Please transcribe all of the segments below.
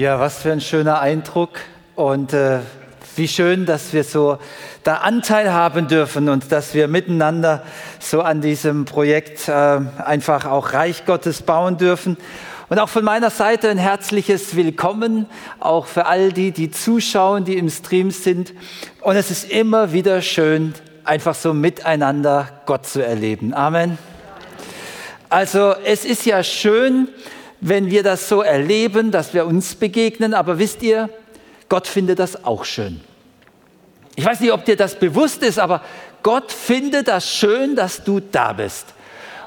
Ja, was für ein schöner Eindruck und äh, wie schön, dass wir so da Anteil haben dürfen und dass wir miteinander so an diesem Projekt äh, einfach auch Reich Gottes bauen dürfen. Und auch von meiner Seite ein herzliches Willkommen, auch für all die, die zuschauen, die im Stream sind. Und es ist immer wieder schön, einfach so miteinander Gott zu erleben. Amen. Also es ist ja schön, wenn wir das so erleben, dass wir uns begegnen, aber wisst ihr, Gott findet das auch schön. Ich weiß nicht, ob dir das bewusst ist, aber Gott findet das schön, dass du da bist.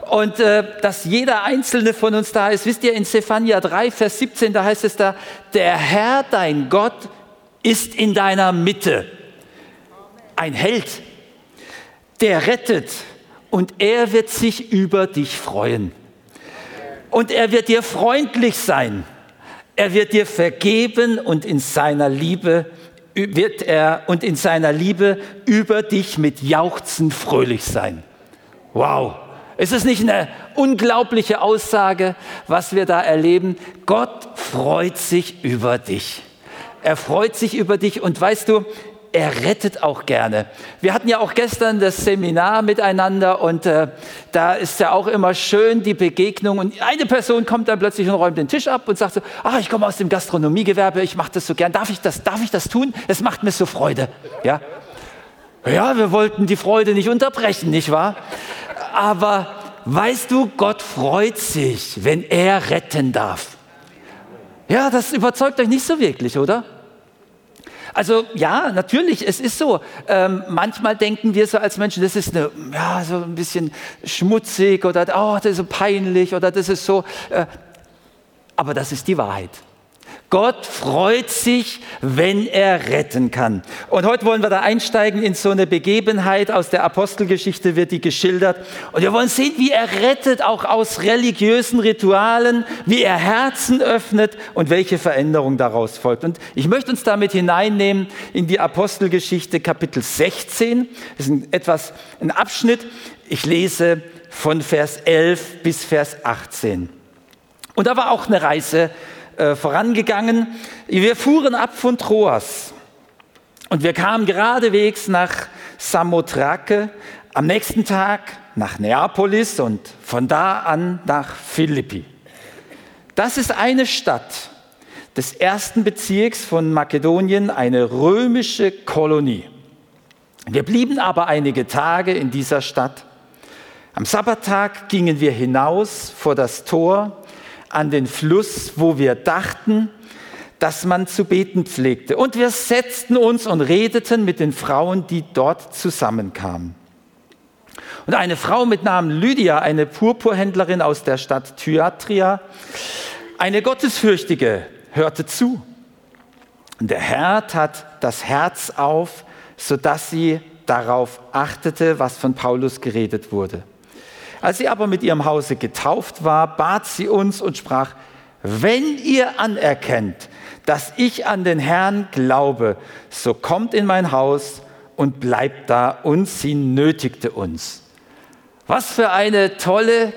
Und äh, dass jeder einzelne von uns da ist. Wisst ihr, in Zephania 3, Vers 17, da heißt es da, der Herr, dein Gott, ist in deiner Mitte. Ein Held, der rettet und er wird sich über dich freuen. Und er wird dir freundlich sein. Er wird dir vergeben und in seiner Liebe wird er und in seiner Liebe über dich mit Jauchzen fröhlich sein. Wow. Ist es nicht eine unglaubliche Aussage, was wir da erleben? Gott freut sich über dich. Er freut sich über dich und weißt du, er rettet auch gerne. Wir hatten ja auch gestern das Seminar miteinander und äh, da ist ja auch immer schön die Begegnung. Und eine Person kommt dann plötzlich und räumt den Tisch ab und sagt so, ach, ich komme aus dem Gastronomiegewerbe, ich mache das so gern. Darf ich das, darf ich das tun? Es macht mir so Freude. Ja? ja, wir wollten die Freude nicht unterbrechen, nicht wahr? Aber weißt du, Gott freut sich, wenn er retten darf. Ja, das überzeugt euch nicht so wirklich, oder? Also ja, natürlich, es ist so. Ähm, manchmal denken wir so als Menschen, das ist eine, ja, so ein bisschen schmutzig oder oh, das ist so peinlich oder das ist so. Äh, aber das ist die Wahrheit. Gott freut sich, wenn er retten kann. Und heute wollen wir da einsteigen in so eine Begebenheit aus der Apostelgeschichte, wird die geschildert. Und wir wollen sehen, wie er rettet, auch aus religiösen Ritualen, wie er Herzen öffnet und welche Veränderung daraus folgt. Und ich möchte uns damit hineinnehmen in die Apostelgeschichte Kapitel 16. Das ist ein, etwas ein Abschnitt. Ich lese von Vers 11 bis Vers 18. Und da war auch eine Reise äh, vorangegangen. Wir fuhren ab von Troas und wir kamen geradewegs nach Samothrake, am nächsten Tag nach Neapolis und von da an nach Philippi. Das ist eine Stadt des ersten Bezirks von Makedonien, eine römische Kolonie. Wir blieben aber einige Tage in dieser Stadt. Am Sabbattag gingen wir hinaus vor das Tor an den Fluss, wo wir dachten, dass man zu beten pflegte. Und wir setzten uns und redeten mit den Frauen, die dort zusammenkamen. Und eine Frau mit Namen Lydia, eine Purpurhändlerin aus der Stadt Thyatria, eine Gottesfürchtige, hörte zu. Und der Herr tat das Herz auf, sodass sie darauf achtete, was von Paulus geredet wurde. Als sie aber mit ihrem Hause getauft war, bat sie uns und sprach, wenn ihr anerkennt, dass ich an den Herrn glaube, so kommt in mein Haus und bleibt da. Und sie nötigte uns. Was für eine tolle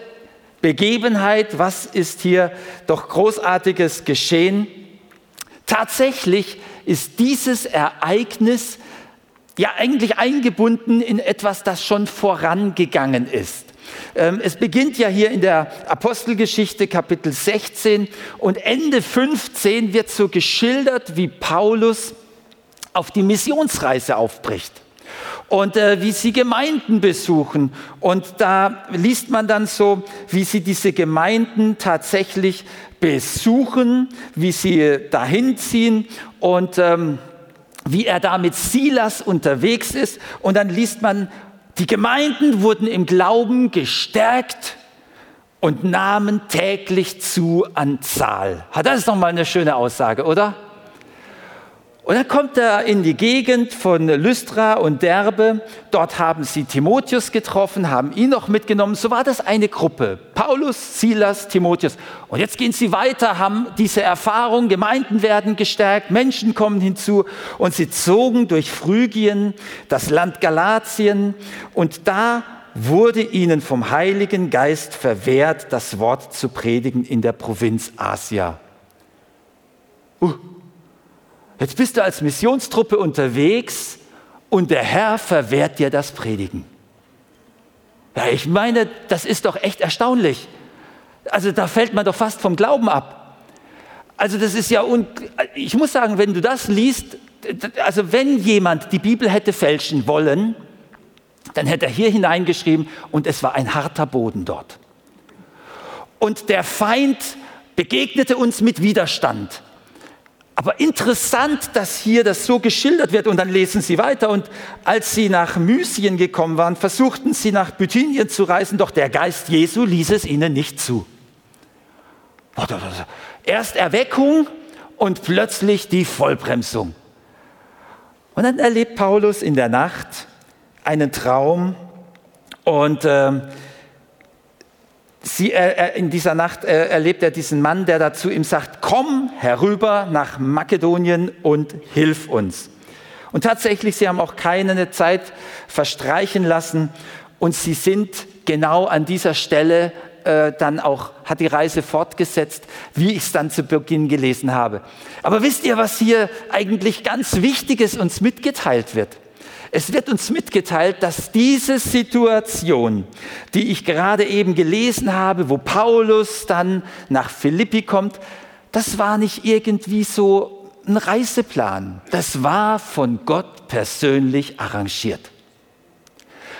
Begebenheit, was ist hier doch großartiges geschehen. Tatsächlich ist dieses Ereignis ja eigentlich eingebunden in etwas, das schon vorangegangen ist. Ähm, es beginnt ja hier in der Apostelgeschichte Kapitel 16 und Ende 15 wird so geschildert, wie Paulus auf die Missionsreise aufbricht und äh, wie sie Gemeinden besuchen. Und da liest man dann so, wie sie diese Gemeinden tatsächlich besuchen, wie sie dahin ziehen und ähm, wie er da mit Silas unterwegs ist. Und dann liest man die Gemeinden wurden im Glauben gestärkt und nahmen täglich zu an Zahl. Das ist doch mal eine schöne Aussage, oder? Und dann kommt er in die Gegend von Lystra und Derbe. Dort haben sie Timotheus getroffen, haben ihn noch mitgenommen. So war das eine Gruppe. Paulus, Silas, Timotheus. Und jetzt gehen sie weiter, haben diese Erfahrung, Gemeinden werden gestärkt, Menschen kommen hinzu. Und sie zogen durch Phrygien, das Land Galatien. Und da wurde ihnen vom Heiligen Geist verwehrt, das Wort zu predigen in der Provinz Asia. Uh, jetzt bist du als Missionstruppe unterwegs und der Herr verwehrt dir das Predigen. Ja, ich meine, das ist doch echt erstaunlich. Also da fällt man doch fast vom Glauben ab. Also das ist ja, un ich muss sagen, wenn du das liest, also wenn jemand die Bibel hätte fälschen wollen, dann hätte er hier hineingeschrieben und es war ein harter Boden dort. Und der Feind begegnete uns mit Widerstand. Aber interessant, dass hier das so geschildert wird und dann lesen sie weiter und als sie nach Mysien gekommen waren, versuchten sie nach Bithynien zu reisen, doch der Geist Jesu ließ es ihnen nicht zu. Erst Erweckung und plötzlich die Vollbremsung. Und dann erlebt Paulus in der Nacht einen Traum und äh, sie, äh, in dieser Nacht äh, erlebt er diesen Mann, der dazu ihm sagt, komm herüber nach Makedonien und hilf uns. Und tatsächlich, sie haben auch keine Zeit verstreichen lassen und sie sind genau an dieser Stelle äh, dann auch, hat die Reise fortgesetzt, wie ich es dann zu Beginn gelesen habe. Aber wisst ihr, was hier eigentlich ganz Wichtiges uns mitgeteilt wird? Es wird uns mitgeteilt, dass diese Situation, die ich gerade eben gelesen habe, wo Paulus dann nach Philippi kommt, das war nicht irgendwie so ein Reiseplan. Das war von Gott persönlich arrangiert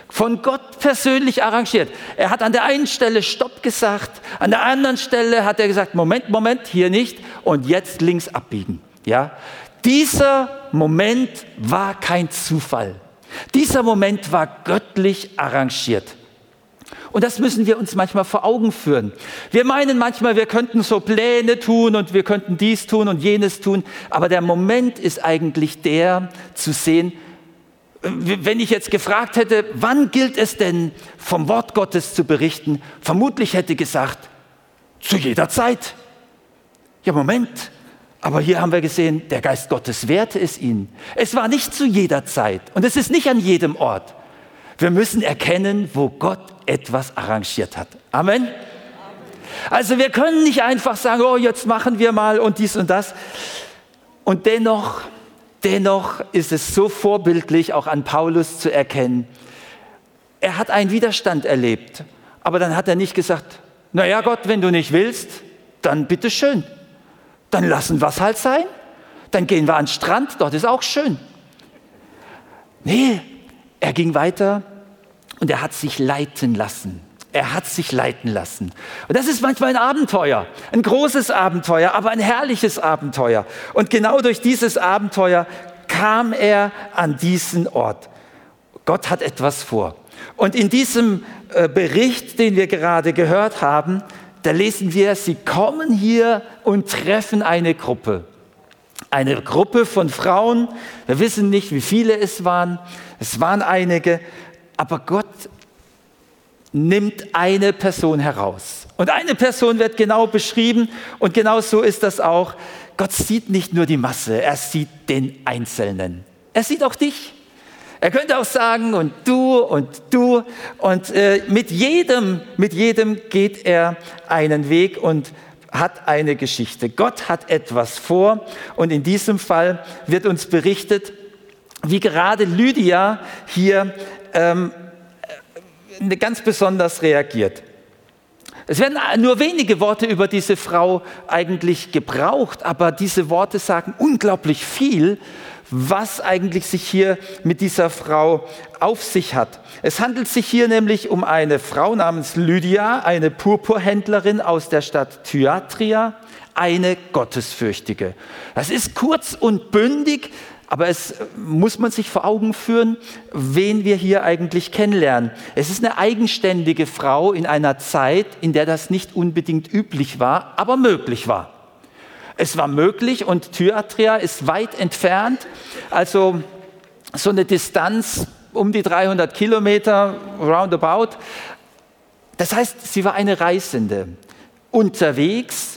von Gott persönlich arrangiert. Er hat an der einen Stelle Stopp gesagt, an der anderen Stelle hat er gesagt, Moment, Moment, hier nicht und jetzt links abbiegen. Ja? Dieser Moment war kein Zufall. Dieser Moment war göttlich arrangiert. Und das müssen wir uns manchmal vor Augen führen. Wir meinen manchmal, wir könnten so Pläne tun und wir könnten dies tun und jenes tun, aber der Moment ist eigentlich der zu sehen, wenn ich jetzt gefragt hätte, wann gilt es denn vom Wort Gottes zu berichten, vermutlich hätte gesagt, zu jeder Zeit. Ja, Moment, aber hier haben wir gesehen, der Geist Gottes wehrte es ihnen. Es war nicht zu jeder Zeit und es ist nicht an jedem Ort. Wir müssen erkennen, wo Gott etwas arrangiert hat. Amen. Also wir können nicht einfach sagen, oh, jetzt machen wir mal und dies und das. Und dennoch Dennoch ist es so vorbildlich, auch an Paulus zu erkennen, er hat einen Widerstand erlebt, aber dann hat er nicht gesagt, naja Gott, wenn du nicht willst, dann bitteschön, dann lassen wir es halt sein, dann gehen wir an den Strand, dort ist auch schön. Nee, er ging weiter und er hat sich leiten lassen. Er hat sich leiten lassen. Und das ist manchmal ein Abenteuer, ein großes Abenteuer, aber ein herrliches Abenteuer. Und genau durch dieses Abenteuer kam er an diesen Ort. Gott hat etwas vor. Und in diesem äh, Bericht, den wir gerade gehört haben, da lesen wir, sie kommen hier und treffen eine Gruppe. Eine Gruppe von Frauen. Wir wissen nicht, wie viele es waren. Es waren einige. Aber Gott nimmt eine Person heraus. Und eine Person wird genau beschrieben und genau so ist das auch. Gott sieht nicht nur die Masse, er sieht den Einzelnen. Er sieht auch dich. Er könnte auch sagen, und du und du. Und äh, mit jedem, mit jedem geht er einen Weg und hat eine Geschichte. Gott hat etwas vor. Und in diesem Fall wird uns berichtet, wie gerade Lydia hier ähm, ganz besonders reagiert. Es werden nur wenige Worte über diese Frau eigentlich gebraucht, aber diese Worte sagen unglaublich viel, was eigentlich sich hier mit dieser Frau auf sich hat. Es handelt sich hier nämlich um eine Frau namens Lydia, eine Purpurhändlerin aus der Stadt Thyatria, eine Gottesfürchtige. Das ist kurz und bündig, aber es muss man sich vor Augen führen, wen wir hier eigentlich kennenlernen. Es ist eine eigenständige Frau in einer Zeit, in der das nicht unbedingt üblich war, aber möglich war. Es war möglich und Thyatria ist weit entfernt, also so eine Distanz um die 300 Kilometer roundabout. Das heißt, sie war eine Reisende unterwegs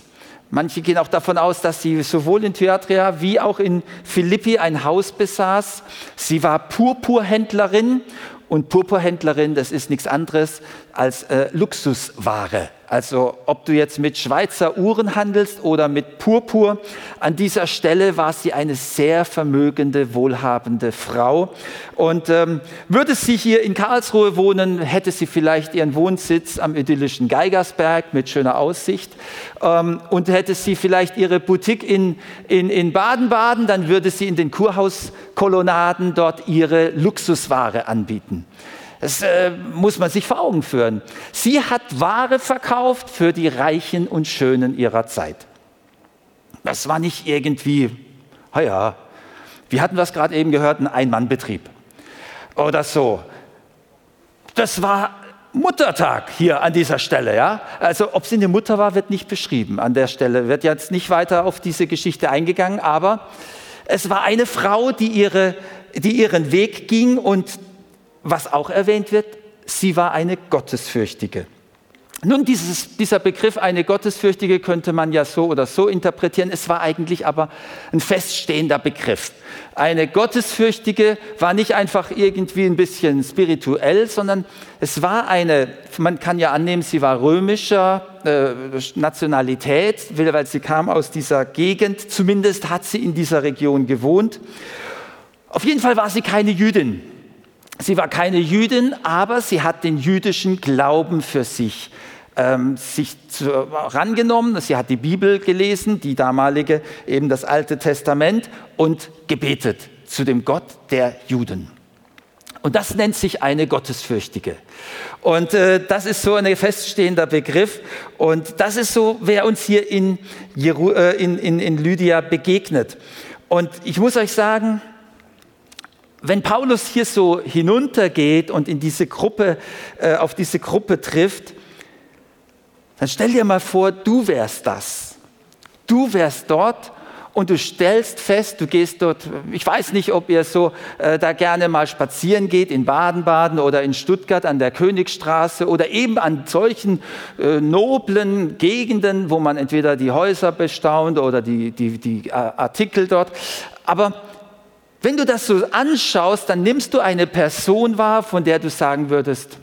Manche gehen auch davon aus, dass sie sowohl in Thyatria wie auch in Philippi ein Haus besaß. Sie war Purpurhändlerin und Purpurhändlerin, das ist nichts anderes als äh, Luxusware. Also ob du jetzt mit Schweizer Uhren handelst oder mit Purpur, an dieser Stelle war sie eine sehr vermögende, wohlhabende Frau. Und ähm, würde sie hier in Karlsruhe wohnen, hätte sie vielleicht ihren Wohnsitz am idyllischen Geigersberg mit schöner Aussicht. Ähm, und hätte sie vielleicht ihre Boutique in, in, in Baden-Baden, dann würde sie in den Kurhauskolonnaden dort ihre Luxusware anbieten. Das äh, muss man sich vor Augen führen. Sie hat Ware verkauft für die Reichen und Schönen ihrer Zeit. Das war nicht irgendwie, naja, wir hatten das gerade eben gehört, ein Ein-Mann-Betrieb oder so. Das war Muttertag hier an dieser Stelle. Ja? Also ob sie eine Mutter war, wird nicht beschrieben an der Stelle, wird jetzt nicht weiter auf diese Geschichte eingegangen, aber es war eine Frau, die, ihre, die ihren Weg ging und was auch erwähnt wird, sie war eine Gottesfürchtige. Nun, dieses, dieser Begriff eine Gottesfürchtige könnte man ja so oder so interpretieren. Es war eigentlich aber ein feststehender Begriff. Eine Gottesfürchtige war nicht einfach irgendwie ein bisschen spirituell, sondern es war eine, man kann ja annehmen, sie war römischer äh, Nationalität, weil sie kam aus dieser Gegend. Zumindest hat sie in dieser Region gewohnt. Auf jeden Fall war sie keine Jüdin. Sie war keine Jüdin, aber sie hat den jüdischen Glauben für sich ähm, sich zu, rangenommen. Sie hat die Bibel gelesen, die damalige, eben das Alte Testament, und gebetet zu dem Gott der Juden. Und das nennt sich eine Gottesfürchtige. Und äh, das ist so ein feststehender Begriff. Und das ist so, wer uns hier in, Jeru äh, in, in, in Lydia begegnet. Und ich muss euch sagen, wenn Paulus hier so hinuntergeht und in diese Gruppe, äh, auf diese Gruppe trifft, dann stell dir mal vor, du wärst das. Du wärst dort und du stellst fest, du gehst dort, ich weiß nicht, ob ihr so äh, da gerne mal spazieren geht in Baden-Baden oder in Stuttgart an der Königstraße oder eben an solchen äh, noblen Gegenden, wo man entweder die Häuser bestaunt oder die, die, die äh, Artikel dort. Aber wenn du das so anschaust, dann nimmst du eine Person wahr, von der du sagen würdest,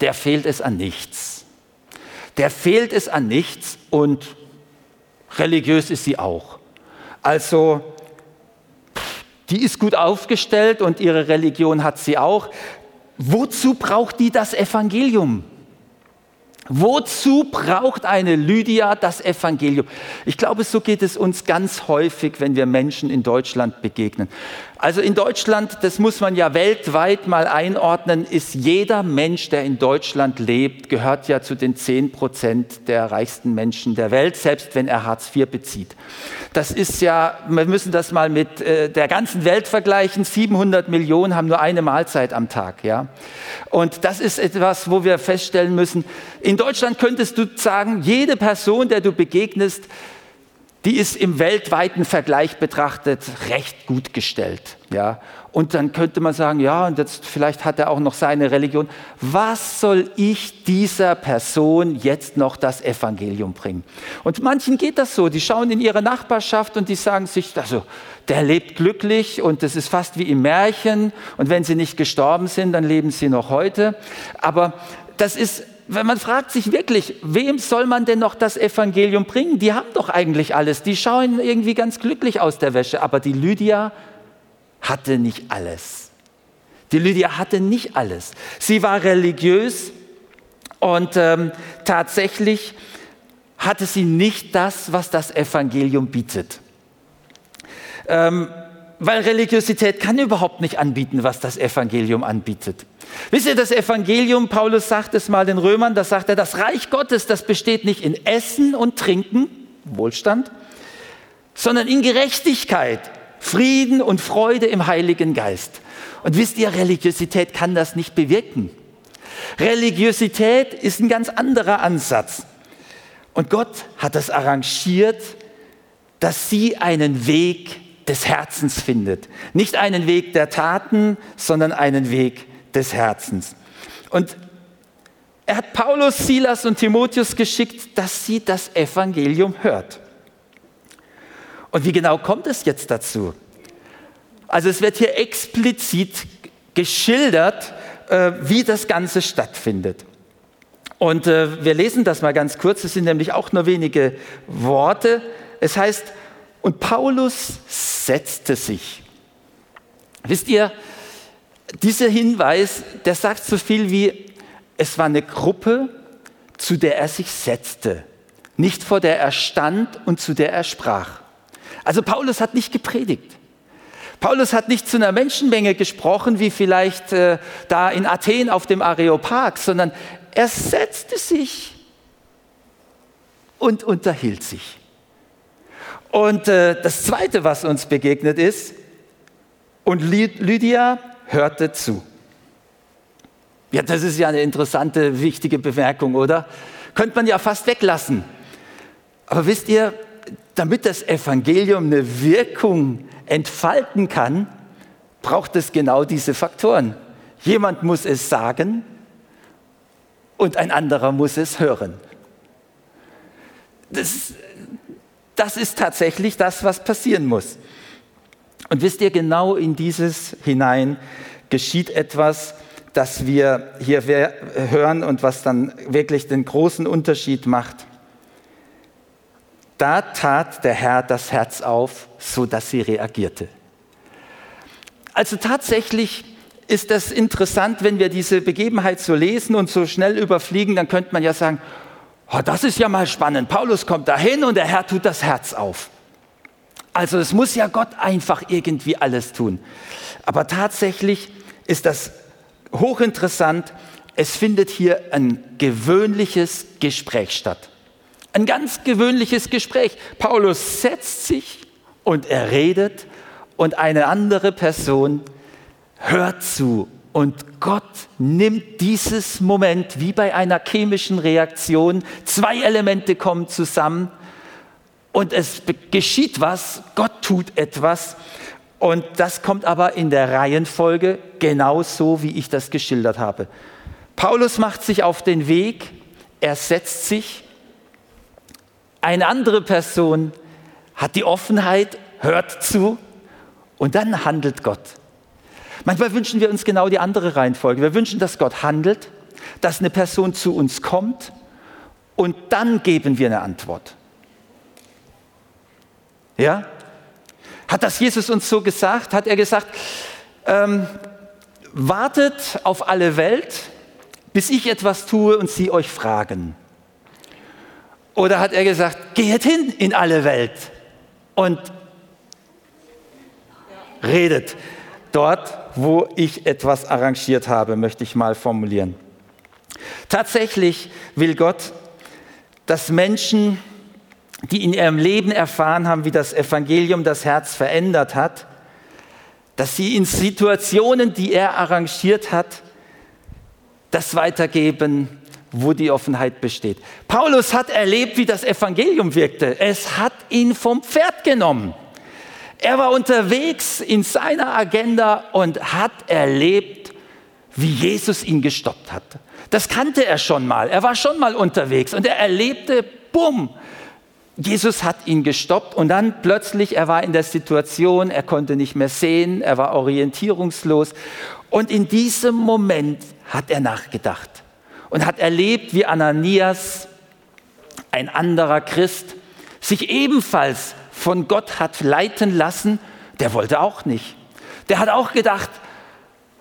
der fehlt es an nichts. Der fehlt es an nichts und religiös ist sie auch. Also, die ist gut aufgestellt und ihre Religion hat sie auch. Wozu braucht die das Evangelium? Wozu braucht eine Lydia das Evangelium? Ich glaube, so geht es uns ganz häufig, wenn wir Menschen in Deutschland begegnen. Also in Deutschland, das muss man ja weltweit mal einordnen, ist jeder Mensch, der in Deutschland lebt, gehört ja zu den 10 Prozent der reichsten Menschen der Welt, selbst wenn er Hartz IV bezieht. Das ist ja, wir müssen das mal mit äh, der ganzen Welt vergleichen. 700 Millionen haben nur eine Mahlzeit am Tag, ja. Und das ist etwas, wo wir feststellen müssen, in Deutschland könntest du sagen, jede Person, der du begegnest, die ist im weltweiten Vergleich betrachtet recht gut gestellt. Ja? Und dann könnte man sagen, ja, und jetzt vielleicht hat er auch noch seine Religion. Was soll ich dieser Person jetzt noch das Evangelium bringen? Und manchen geht das so, die schauen in ihre Nachbarschaft und die sagen sich, also der lebt glücklich und das ist fast wie im Märchen und wenn sie nicht gestorben sind, dann leben sie noch heute. Aber das ist man fragt sich wirklich, wem soll man denn noch das Evangelium bringen? Die haben doch eigentlich alles. Die schauen irgendwie ganz glücklich aus der Wäsche. Aber die Lydia hatte nicht alles. Die Lydia hatte nicht alles. Sie war religiös und ähm, tatsächlich hatte sie nicht das, was das Evangelium bietet. Ähm, weil Religiosität kann überhaupt nicht anbieten, was das Evangelium anbietet. Wisst ihr, das Evangelium, Paulus sagt es mal den Römern, da sagt er, das Reich Gottes, das besteht nicht in Essen und Trinken, Wohlstand, sondern in Gerechtigkeit, Frieden und Freude im Heiligen Geist. Und wisst ihr, Religiosität kann das nicht bewirken. Religiosität ist ein ganz anderer Ansatz. Und Gott hat das arrangiert, dass sie einen Weg des Herzens findet. Nicht einen Weg der Taten, sondern einen Weg des Herzens. Und er hat Paulus, Silas und Timotheus geschickt, dass sie das Evangelium hört. Und wie genau kommt es jetzt dazu? Also es wird hier explizit geschildert, äh, wie das Ganze stattfindet. Und äh, wir lesen das mal ganz kurz, es sind nämlich auch nur wenige Worte. Es heißt, und Paulus setzte sich. Wisst ihr, dieser Hinweis, der sagt so viel wie, es war eine Gruppe, zu der er sich setzte, nicht vor der er stand und zu der er sprach. Also Paulus hat nicht gepredigt. Paulus hat nicht zu einer Menschenmenge gesprochen, wie vielleicht äh, da in Athen auf dem Areopag, sondern er setzte sich und unterhielt sich. Und äh, das Zweite, was uns begegnet ist, und Lydia hörte zu. Ja, das ist ja eine interessante, wichtige Bemerkung, oder? Könnte man ja fast weglassen. Aber wisst ihr, damit das Evangelium eine Wirkung entfalten kann, braucht es genau diese Faktoren. Jemand muss es sagen und ein anderer muss es hören. Das, das ist tatsächlich das, was passieren muss. Und wisst ihr, genau in dieses hinein geschieht etwas, das wir hier hören und was dann wirklich den großen Unterschied macht. Da tat der Herr das Herz auf, so dass sie reagierte. Also tatsächlich ist das interessant, wenn wir diese Begebenheit so lesen und so schnell überfliegen, dann könnte man ja sagen, oh, das ist ja mal spannend. Paulus kommt dahin und der Herr tut das Herz auf. Also es muss ja Gott einfach irgendwie alles tun. Aber tatsächlich ist das hochinteressant. Es findet hier ein gewöhnliches Gespräch statt. Ein ganz gewöhnliches Gespräch. Paulus setzt sich und er redet und eine andere Person hört zu. Und Gott nimmt dieses Moment wie bei einer chemischen Reaktion. Zwei Elemente kommen zusammen und es geschieht was. Gott tut etwas. Und das kommt aber in der Reihenfolge genauso, wie ich das geschildert habe. Paulus macht sich auf den Weg, er setzt sich eine andere Person hat die Offenheit, hört zu und dann handelt Gott. Manchmal wünschen wir uns genau die andere Reihenfolge. Wir wünschen, dass Gott handelt, dass eine Person zu uns kommt und dann geben wir eine Antwort. Ja? Hat das Jesus uns so gesagt? Hat er gesagt, ähm, wartet auf alle Welt, bis ich etwas tue und sie euch fragen? Oder hat er gesagt, geht hin in alle Welt und redet dort, wo ich etwas arrangiert habe, möchte ich mal formulieren. Tatsächlich will Gott, dass Menschen, die in ihrem Leben erfahren haben, wie das Evangelium das Herz verändert hat, dass sie in Situationen, die er arrangiert hat, das weitergeben, wo die Offenheit besteht. Paulus hat erlebt, wie das Evangelium wirkte. Es hat ihn vom Pferd genommen. Er war unterwegs in seiner Agenda und hat erlebt, wie Jesus ihn gestoppt hat. Das kannte er schon mal. Er war schon mal unterwegs und er erlebte, bumm, Jesus hat ihn gestoppt und dann plötzlich, er war in der Situation, er konnte nicht mehr sehen, er war orientierungslos und in diesem Moment hat er nachgedacht und hat erlebt, wie Ananias, ein anderer Christ, sich ebenfalls von Gott hat leiten lassen. Der wollte auch nicht. Der hat auch gedacht,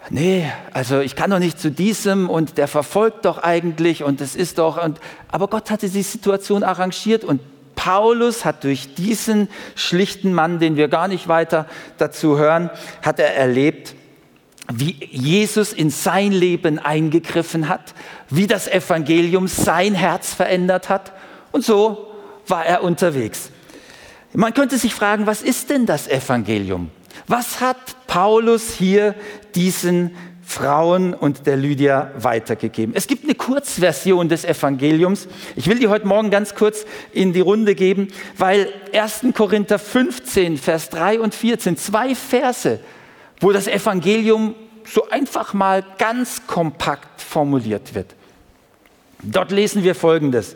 nee, also ich kann doch nicht zu diesem und der verfolgt doch eigentlich und es ist doch, und, aber Gott hatte die Situation arrangiert und Paulus hat durch diesen schlichten Mann, den wir gar nicht weiter dazu hören, hat er erlebt, wie Jesus in sein Leben eingegriffen hat, wie das Evangelium sein Herz verändert hat. Und so war er unterwegs. Man könnte sich fragen, was ist denn das Evangelium? Was hat Paulus hier diesen Frauen und der Lydia weitergegeben? Es gibt eine Kurzversion des Evangeliums. Ich will die heute Morgen ganz kurz in die Runde geben, weil 1. Korinther 15, Vers 3 und 14, zwei Verse, wo das Evangelium so einfach mal ganz kompakt formuliert wird. Dort lesen wir Folgendes.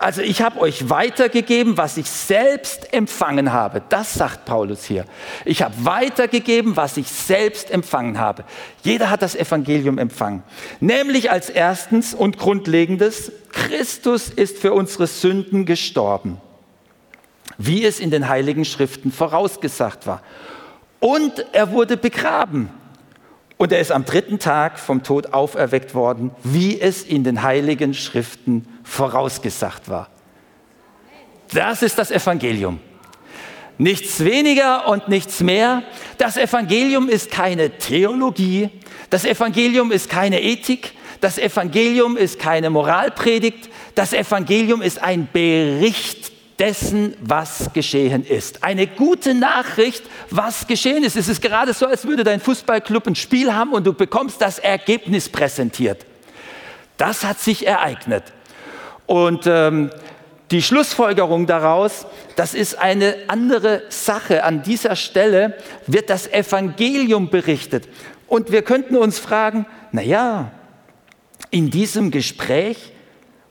Also ich habe euch weitergegeben, was ich selbst empfangen habe. Das sagt Paulus hier. Ich habe weitergegeben, was ich selbst empfangen habe. Jeder hat das Evangelium empfangen. Nämlich als erstens und grundlegendes, Christus ist für unsere Sünden gestorben, wie es in den heiligen Schriften vorausgesagt war. Und er wurde begraben. Und er ist am dritten Tag vom Tod auferweckt worden, wie es in den heiligen Schriften vorausgesagt war. Das ist das Evangelium. Nichts weniger und nichts mehr. Das Evangelium ist keine Theologie. Das Evangelium ist keine Ethik. Das Evangelium ist keine Moralpredigt. Das Evangelium ist ein Bericht dessen, was geschehen ist. Eine gute Nachricht, was geschehen ist. Es ist gerade so, als würde dein Fußballclub ein Spiel haben und du bekommst das Ergebnis präsentiert. Das hat sich ereignet. Und ähm, die Schlussfolgerung daraus, das ist eine andere Sache. An dieser Stelle wird das Evangelium berichtet. Und wir könnten uns fragen, na ja, in diesem Gespräch,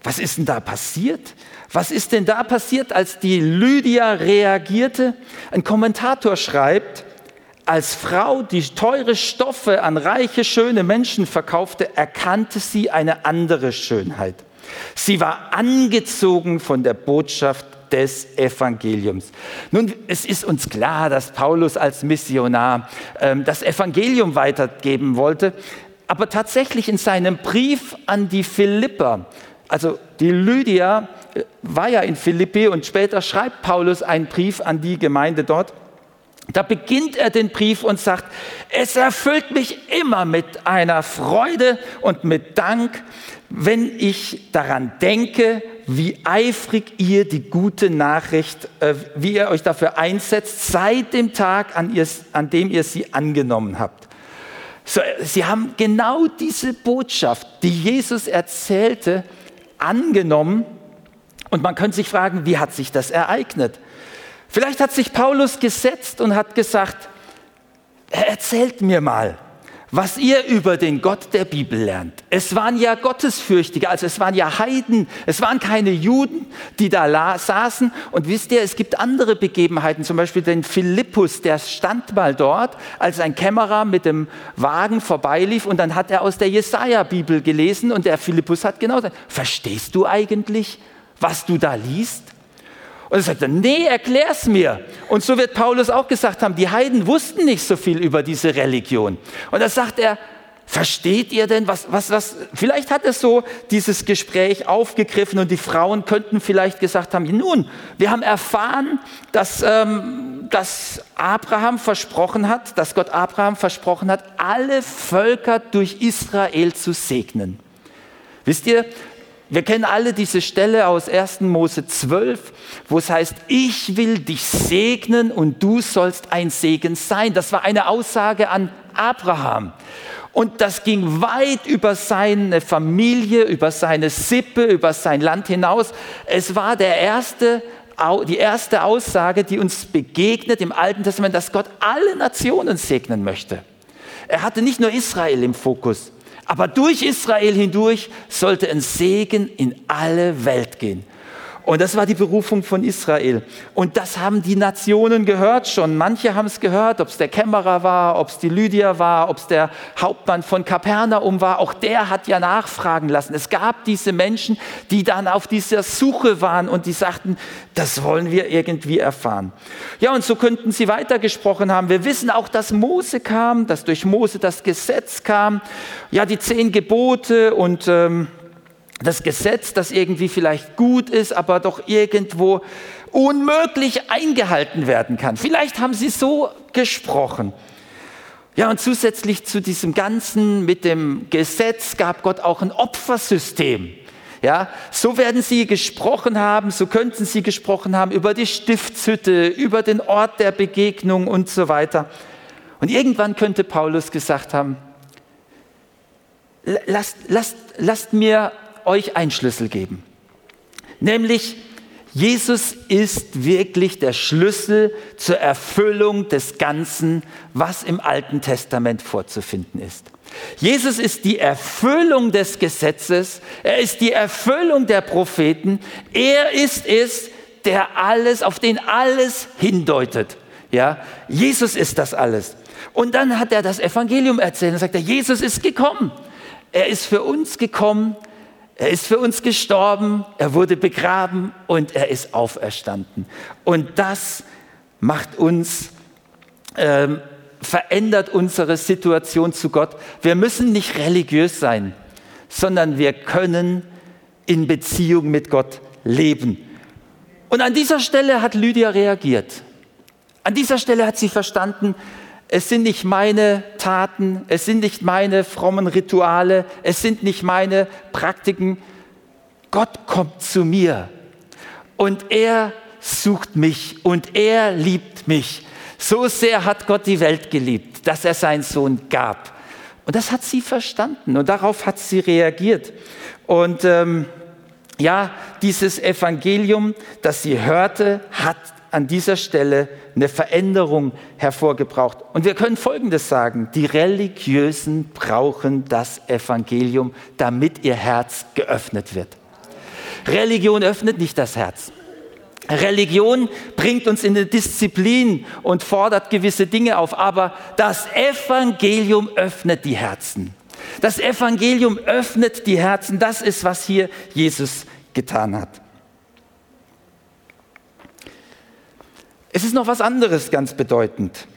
was ist denn da passiert? Was ist denn da passiert, als die Lydia reagierte? Ein Kommentator schreibt, als Frau, die teure Stoffe an reiche, schöne Menschen verkaufte, erkannte sie eine andere Schönheit. Sie war angezogen von der Botschaft des Evangeliums. Nun, es ist uns klar, dass Paulus als Missionar ähm, das Evangelium weitergeben wollte, aber tatsächlich in seinem Brief an die Philipper, also die Lydia äh, war ja in Philippi und später schreibt Paulus einen Brief an die Gemeinde dort. Da beginnt er den Brief und sagt, es erfüllt mich immer mit einer Freude und mit Dank, wenn ich daran denke, wie eifrig ihr die gute Nachricht, äh, wie ihr euch dafür einsetzt, seit dem Tag, an, an dem ihr sie angenommen habt. So, sie haben genau diese Botschaft, die Jesus erzählte, angenommen. Und man könnte sich fragen, wie hat sich das ereignet? Vielleicht hat sich Paulus gesetzt und hat gesagt, erzählt mir mal, was ihr über den Gott der Bibel lernt. Es waren ja Gottesfürchtige, also es waren ja Heiden, es waren keine Juden, die da saßen. Und wisst ihr, es gibt andere Begebenheiten, zum Beispiel den Philippus, der stand mal dort, als ein Kämmerer mit dem Wagen vorbeilief und dann hat er aus der Jesaja-Bibel gelesen und der Philippus hat genau gesagt, verstehst du eigentlich, was du da liest? Und er sagt dann, nee, erklär's mir. Und so wird Paulus auch gesagt haben, die Heiden wussten nicht so viel über diese Religion. Und da sagt er, versteht ihr denn, was, was, was, vielleicht hat es so dieses Gespräch aufgegriffen und die Frauen könnten vielleicht gesagt haben, nun, wir haben erfahren, dass, ähm, dass Abraham versprochen hat, dass Gott Abraham versprochen hat, alle Völker durch Israel zu segnen. Wisst ihr, wir kennen alle diese Stelle aus 1. Mose 12, wo es heißt, ich will dich segnen und du sollst ein Segen sein. Das war eine Aussage an Abraham. Und das ging weit über seine Familie, über seine Sippe, über sein Land hinaus. Es war der erste, die erste Aussage, die uns begegnet im Alten Testament, dass Gott alle Nationen segnen möchte. Er hatte nicht nur Israel im Fokus, aber durch Israel hindurch sollte ein Segen in alle Welt gehen. Und das war die Berufung von Israel. Und das haben die Nationen gehört schon. Manche haben es gehört, ob es der Kämmerer war, ob es die Lydia war, ob es der Hauptmann von Kapernaum war. Auch der hat ja nachfragen lassen. Es gab diese Menschen, die dann auf dieser Suche waren und die sagten, das wollen wir irgendwie erfahren. Ja, und so könnten sie weitergesprochen haben. Wir wissen auch, dass Mose kam, dass durch Mose das Gesetz kam. Ja, die zehn Gebote und... Ähm, das Gesetz, das irgendwie vielleicht gut ist, aber doch irgendwo unmöglich eingehalten werden kann. Vielleicht haben sie so gesprochen. Ja, und zusätzlich zu diesem Ganzen mit dem Gesetz gab Gott auch ein Opfersystem. Ja, so werden sie gesprochen haben, so könnten sie gesprochen haben über die Stiftshütte, über den Ort der Begegnung und so weiter. Und irgendwann könnte Paulus gesagt haben, lasst, lasst, lasst mir euch einen Schlüssel geben. Nämlich, Jesus ist wirklich der Schlüssel zur Erfüllung des Ganzen, was im Alten Testament vorzufinden ist. Jesus ist die Erfüllung des Gesetzes, er ist die Erfüllung der Propheten, er ist es, der alles, auf den alles hindeutet. Ja, Jesus ist das alles. Und dann hat er das Evangelium erzählt und sagt er, Jesus ist gekommen. Er ist für uns gekommen, er ist für uns gestorben, er wurde begraben und er ist auferstanden. Und das macht uns ähm, verändert unsere Situation zu Gott. Wir müssen nicht religiös sein, sondern wir können in Beziehung mit Gott leben. Und an dieser Stelle hat Lydia reagiert. An dieser Stelle hat sie verstanden, es sind nicht meine Taten, es sind nicht meine frommen Rituale, es sind nicht meine Praktiken. Gott kommt zu mir und er sucht mich und er liebt mich. So sehr hat Gott die Welt geliebt, dass er seinen Sohn gab. Und das hat sie verstanden und darauf hat sie reagiert. Und ähm, ja, dieses Evangelium, das sie hörte, hat an dieser Stelle eine Veränderung hervorgebracht. Und wir können Folgendes sagen, die Religiösen brauchen das Evangelium, damit ihr Herz geöffnet wird. Religion öffnet nicht das Herz. Religion bringt uns in eine Disziplin und fordert gewisse Dinge auf, aber das Evangelium öffnet die Herzen. Das Evangelium öffnet die Herzen. Das ist, was hier Jesus getan hat. Es ist noch was anderes ganz bedeutend.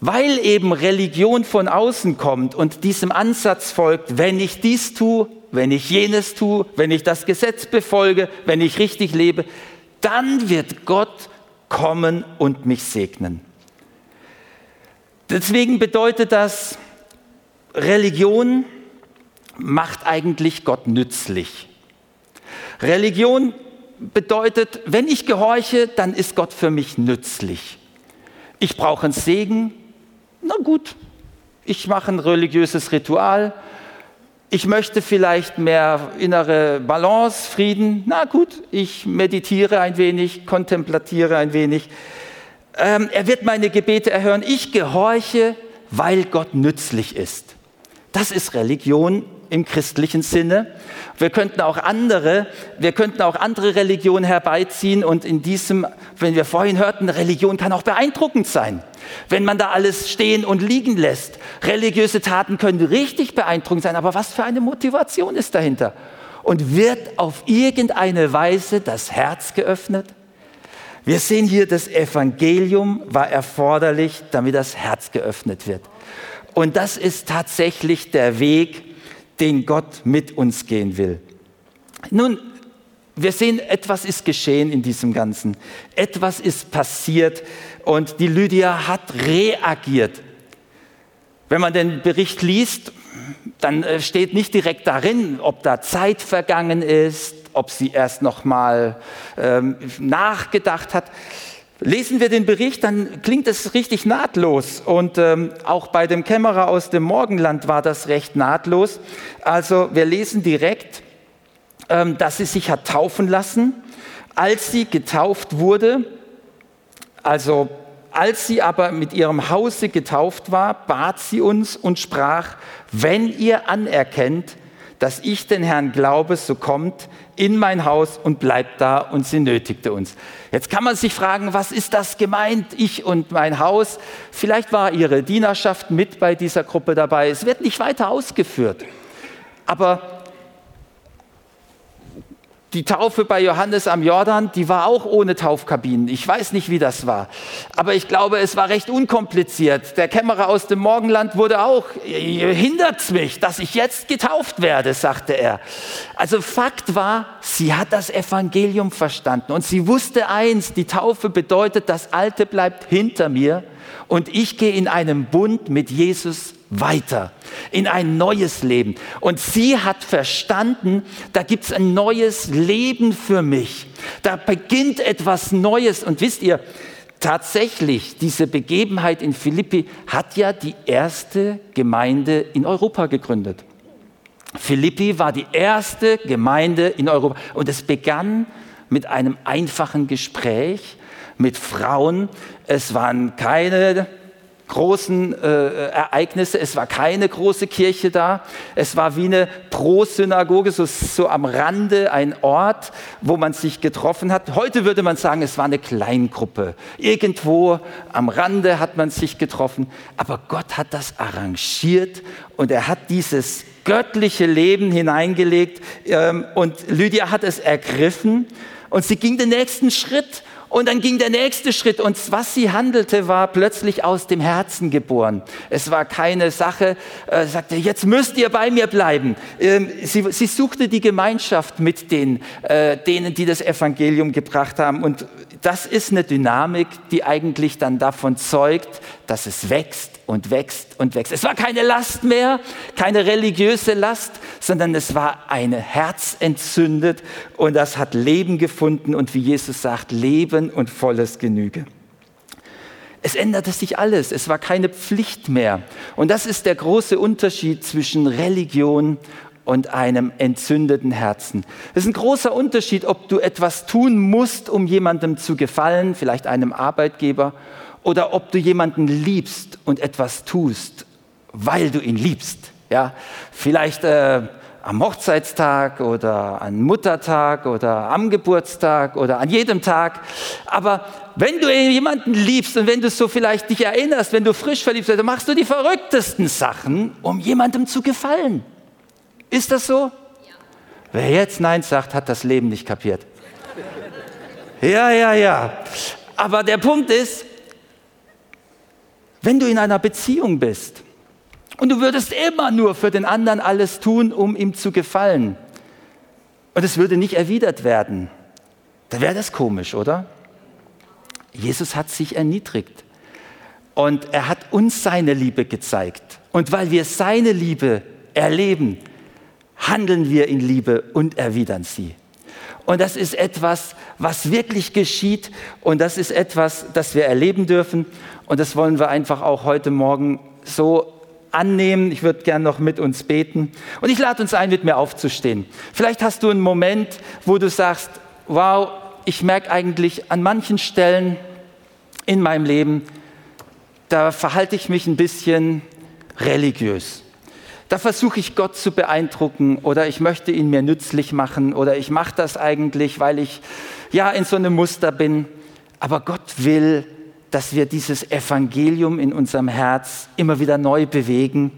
Weil eben Religion von außen kommt und diesem Ansatz folgt, wenn ich dies tue, wenn ich jenes tue, wenn ich das Gesetz befolge, wenn ich richtig lebe, dann wird Gott kommen und mich segnen. Deswegen bedeutet das, Religion macht eigentlich Gott nützlich. Religion bedeutet, wenn ich gehorche, dann ist Gott für mich nützlich. Ich brauche einen Segen, na gut, ich mache ein religiöses Ritual, ich möchte vielleicht mehr innere Balance, Frieden. Na gut, ich meditiere ein wenig, kontemplatiere ein wenig. Ähm, er wird meine Gebete erhören. Ich gehorche, weil Gott nützlich ist. Das ist Religion im christlichen Sinne. Wir könnten auch andere, wir könnten auch andere Religionen herbeiziehen und in diesem, wenn wir vorhin hörten, Religion kann auch beeindruckend sein. Wenn man da alles stehen und liegen lässt. Religiöse Taten können richtig beeindruckend sein, aber was für eine Motivation ist dahinter? Und wird auf irgendeine Weise das Herz geöffnet? Wir sehen hier, das Evangelium war erforderlich, damit das Herz geöffnet wird. Und das ist tatsächlich der Weg, den Gott mit uns gehen will. Nun, wir sehen, etwas ist geschehen in diesem Ganzen. Etwas ist passiert und die Lydia hat reagiert. Wenn man den Bericht liest, dann äh, steht nicht direkt darin, ob da Zeit vergangen ist, ob sie erst noch mal ähm, nachgedacht hat. Lesen wir den Bericht, dann klingt es richtig nahtlos. Und ähm, auch bei dem Kämmerer aus dem Morgenland war das recht nahtlos. Also wir lesen direkt, ähm, dass sie sich hat taufen lassen. Als sie getauft wurde, also als sie aber mit ihrem Hause getauft war, bat sie uns und sprach, wenn ihr anerkennt, dass ich den Herrn glaube, so kommt in mein Haus und bleibt da und sie nötigte uns. Jetzt kann man sich fragen, was ist das gemeint, ich und mein Haus? Vielleicht war ihre Dienerschaft mit bei dieser Gruppe dabei. Es wird nicht weiter ausgeführt. Aber die Taufe bei Johannes am Jordan, die war auch ohne Taufkabinen. Ich weiß nicht, wie das war. Aber ich glaube, es war recht unkompliziert. Der Kämmerer aus dem Morgenland wurde auch, hindert mich, dass ich jetzt getauft werde, sagte er. Also Fakt war, sie hat das Evangelium verstanden und sie wusste eins, die Taufe bedeutet, das Alte bleibt hinter mir und ich gehe in einem Bund mit Jesus weiter in ein neues Leben. Und sie hat verstanden, da gibt es ein neues Leben für mich. Da beginnt etwas Neues. Und wisst ihr, tatsächlich, diese Begebenheit in Philippi hat ja die erste Gemeinde in Europa gegründet. Philippi war die erste Gemeinde in Europa. Und es begann mit einem einfachen Gespräch mit Frauen. Es waren keine großen äh, Ereignisse. Es war keine große Kirche da. Es war wie eine Pro-Synagoge, so, so am Rande ein Ort, wo man sich getroffen hat. Heute würde man sagen, es war eine Kleingruppe. Irgendwo am Rande hat man sich getroffen. Aber Gott hat das arrangiert und er hat dieses göttliche Leben hineingelegt. Ähm, und Lydia hat es ergriffen und sie ging den nächsten Schritt und dann ging der nächste Schritt und was sie handelte, war plötzlich aus dem Herzen geboren. Es war keine Sache, äh, sagte, jetzt müsst ihr bei mir bleiben. Ähm, sie, sie, suchte die Gemeinschaft mit den, äh, denen, die das Evangelium gebracht haben. Und das ist eine Dynamik, die eigentlich dann davon zeugt, dass es wächst und wächst und wächst. Es war keine Last mehr, keine religiöse Last, sondern es war ein Herz entzündet und das hat Leben gefunden und wie Jesus sagt, Leben und volles Genüge. Es änderte sich alles, es war keine Pflicht mehr. Und das ist der große Unterschied zwischen Religion und einem entzündeten Herzen. Es ist ein großer Unterschied, ob du etwas tun musst, um jemandem zu gefallen, vielleicht einem Arbeitgeber, oder ob du jemanden liebst und etwas tust, weil du ihn liebst. Ja, vielleicht äh, am Hochzeitstag oder an Muttertag oder am Geburtstag oder an jedem Tag. Aber wenn du jemanden liebst und wenn du so vielleicht dich erinnerst, wenn du frisch verliebt bist, dann machst du die verrücktesten Sachen, um jemandem zu gefallen. Ist das so? Ja. Wer jetzt Nein sagt, hat das Leben nicht kapiert. Ja, ja, ja. Aber der Punkt ist, wenn du in einer Beziehung bist und du würdest immer nur für den anderen alles tun, um ihm zu gefallen, und es würde nicht erwidert werden, dann wäre das komisch, oder? Jesus hat sich erniedrigt und er hat uns seine Liebe gezeigt. Und weil wir seine Liebe erleben, handeln wir in Liebe und erwidern sie. Und das ist etwas, was wirklich geschieht und das ist etwas, das wir erleben dürfen. Und das wollen wir einfach auch heute Morgen so annehmen. Ich würde gern noch mit uns beten. Und ich lade uns ein, mit mir aufzustehen. Vielleicht hast du einen Moment, wo du sagst, wow, ich merke eigentlich an manchen Stellen in meinem Leben, da verhalte ich mich ein bisschen religiös. Da versuche ich Gott zu beeindrucken oder ich möchte ihn mir nützlich machen oder ich mache das eigentlich, weil ich ja in so einem Muster bin. Aber Gott will, dass wir dieses Evangelium in unserem Herz immer wieder neu bewegen,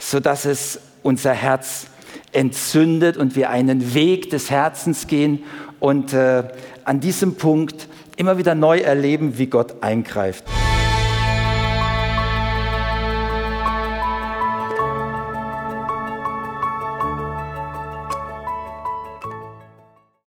sodass es unser Herz entzündet und wir einen Weg des Herzens gehen und äh, an diesem Punkt immer wieder neu erleben, wie Gott eingreift.